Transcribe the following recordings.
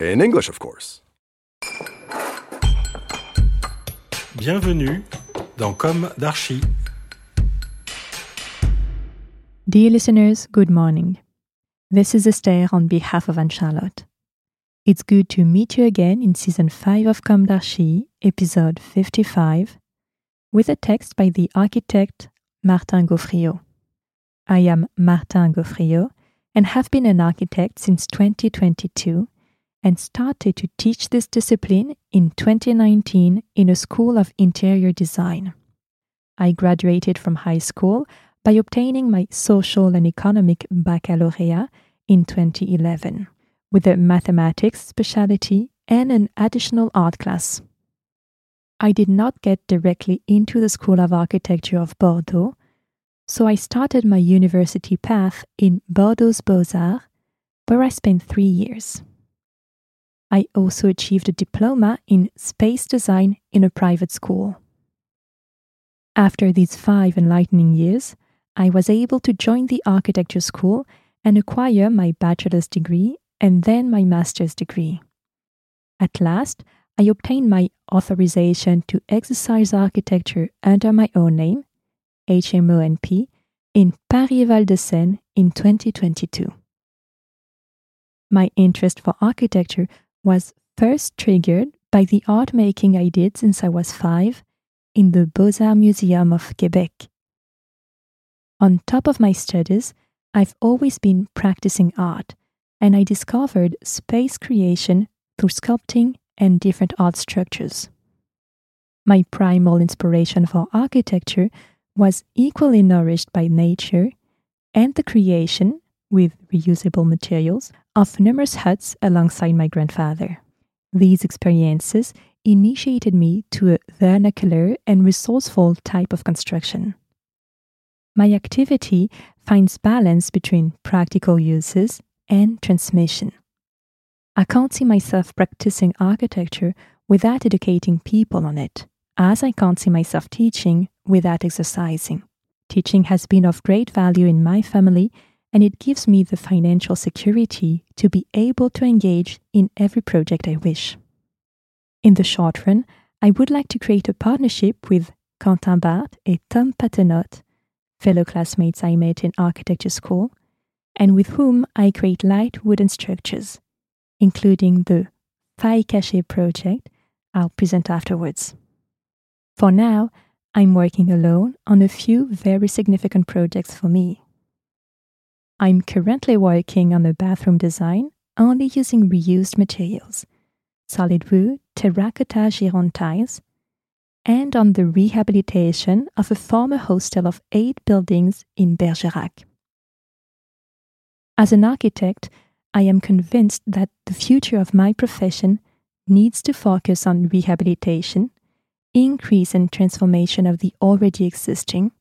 In English, of course. Bienvenue dans Com d'Archi. Dear listeners, good morning. This is Esther on behalf of Anne Charlotte. It's good to meet you again in season 5 of Com d'Archi, episode 55, with a text by the architect Martin Gaufryau. I am Martin Gaufryau and have been an architect since 2022 and started to teach this discipline in 2019 in a school of interior design. I graduated from high school by obtaining my social and economic baccalaureate in 2011 with a mathematics specialty and an additional art class. I did not get directly into the School of Architecture of Bordeaux, so I started my university path in Bordeaux's Beaux-Arts, where I spent three years. I also achieved a diploma in space design in a private school. After these five enlightening years, I was able to join the architecture school and acquire my bachelor's degree and then my master's degree. At last, I obtained my authorization to exercise architecture under my own name, HMONP, in Paris Val de Seine in 2022. My interest for architecture was first triggered by the art making I did since I was five in the Beaux-Arts Museum of Quebec. On top of my studies, I've always been practicing art, and I discovered space creation through sculpting and different art structures. My primal inspiration for architecture was equally nourished by nature and the creation, with reusable materials, of numerous huts alongside my grandfather. These experiences initiated me to a vernacular and resourceful type of construction. My activity finds balance between practical uses and transmission. I can't see myself practicing architecture without educating people on it, as I can't see myself teaching without exercising. Teaching has been of great value in my family, and it gives me the financial security to be able to engage in every project I wish. In the short run, I would like to create a partnership with Quentin Barthe and Tom Patenotte, fellow classmates I met in architecture school, and with whom I create light wooden structures, including the Faille Cachée project I'll present afterwards. For now, I'm working alone on a few very significant projects for me. I'm currently working on a bathroom design only using reused materials, solid wood, terracotta giron tiles, and on the rehabilitation of a former hostel of eight buildings in Bergerac. As an architect, I am convinced that the future of my profession needs to focus on rehabilitation, increase and transformation of the already existing,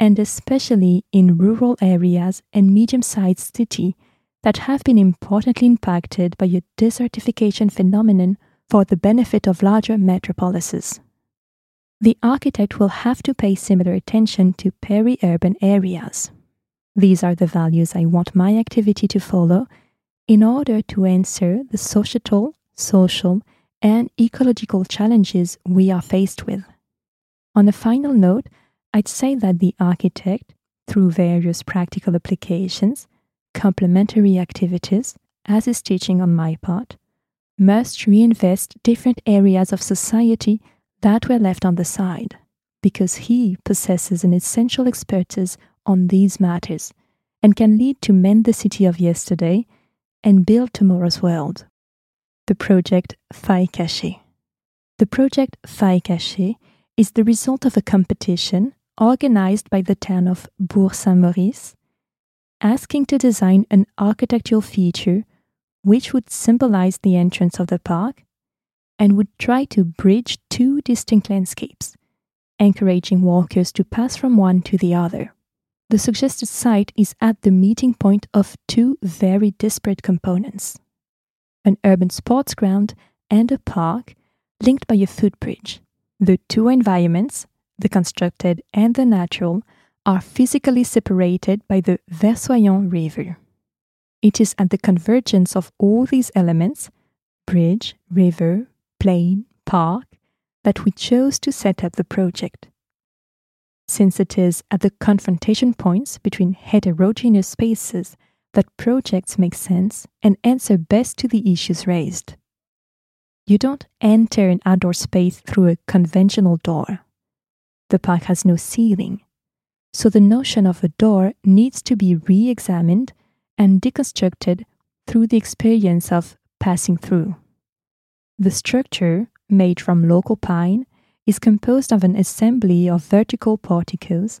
and especially in rural areas and medium sized cities that have been importantly impacted by a desertification phenomenon for the benefit of larger metropolises. The architect will have to pay similar attention to peri urban areas. These are the values I want my activity to follow in order to answer the societal, social, and ecological challenges we are faced with. On a final note, I'd say that the architect, through various practical applications, complementary activities, as is teaching on my part, must reinvest different areas of society that were left on the side, because he possesses an essential expertise on these matters and can lead to mend the city of yesterday and build tomorrow's world. The project Faille Cachée. The project Faille Cachée is the result of a competition organized by the town of Bourg Saint Maurice, asking to design an architectural feature which would symbolize the entrance of the park and would try to bridge two distinct landscapes, encouraging walkers to pass from one to the other. The suggested site is at the meeting point of two very disparate components an urban sports ground and a park linked by a footbridge. The two environments, the constructed and the natural, are physically separated by the Versoyen River. It is at the convergence of all these elements bridge, river, plain, park that we chose to set up the project. Since it is at the confrontation points between heterogeneous spaces that projects make sense and answer best to the issues raised. You don't enter an outdoor space through a conventional door. The park has no ceiling, so the notion of a door needs to be re examined and deconstructed through the experience of passing through. The structure, made from local pine, is composed of an assembly of vertical porticos,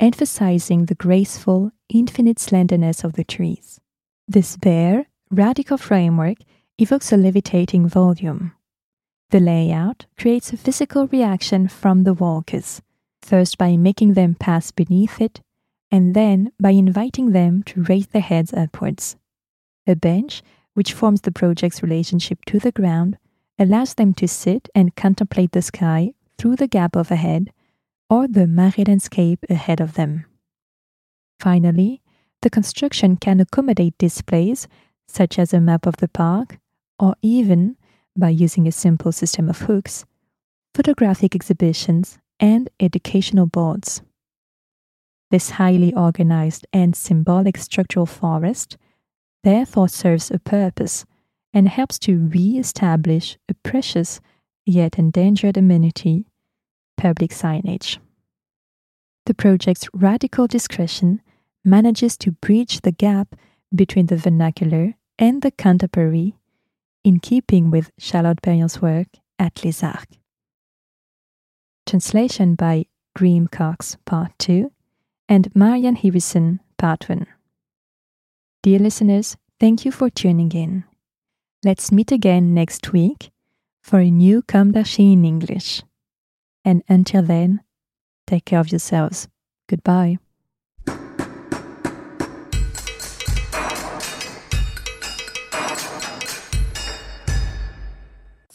emphasizing the graceful, infinite slenderness of the trees. This bare, radical framework evokes a levitating volume. The layout creates a physical reaction from the walkers, first by making them pass beneath it, and then by inviting them to raise their heads upwards. A bench, which forms the project's relationship to the ground, allows them to sit and contemplate the sky through the gap overhead or the Marais landscape ahead of them. Finally, the construction can accommodate displays such as a map of the park, or even, by using a simple system of hooks, photographic exhibitions and educational boards. This highly organized and symbolic structural forest therefore serves a purpose and helps to re establish a precious yet endangered amenity public signage. The project's radical discretion manages to bridge the gap between the vernacular and the contemporary in keeping with Charlotte Perriand's work at Les Arcs. Translation by Graham Cox, Part 2, and Marian Harrison, Part 1. Dear listeners, thank you for tuning in. Let's meet again next week for a new d'Archi in English. And until then, take care of yourselves. Goodbye.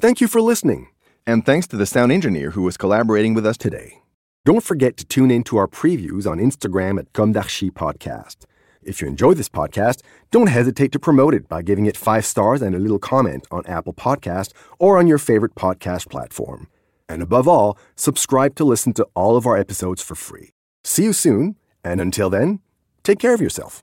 Thank you for listening. And thanks to the sound engineer who was collaborating with us today. Don't forget to tune in to our previews on Instagram at Comme Podcast. If you enjoy this podcast, don't hesitate to promote it by giving it five stars and a little comment on Apple Podcast or on your favorite podcast platform. And above all, subscribe to listen to all of our episodes for free. See you soon, and until then, take care of yourself.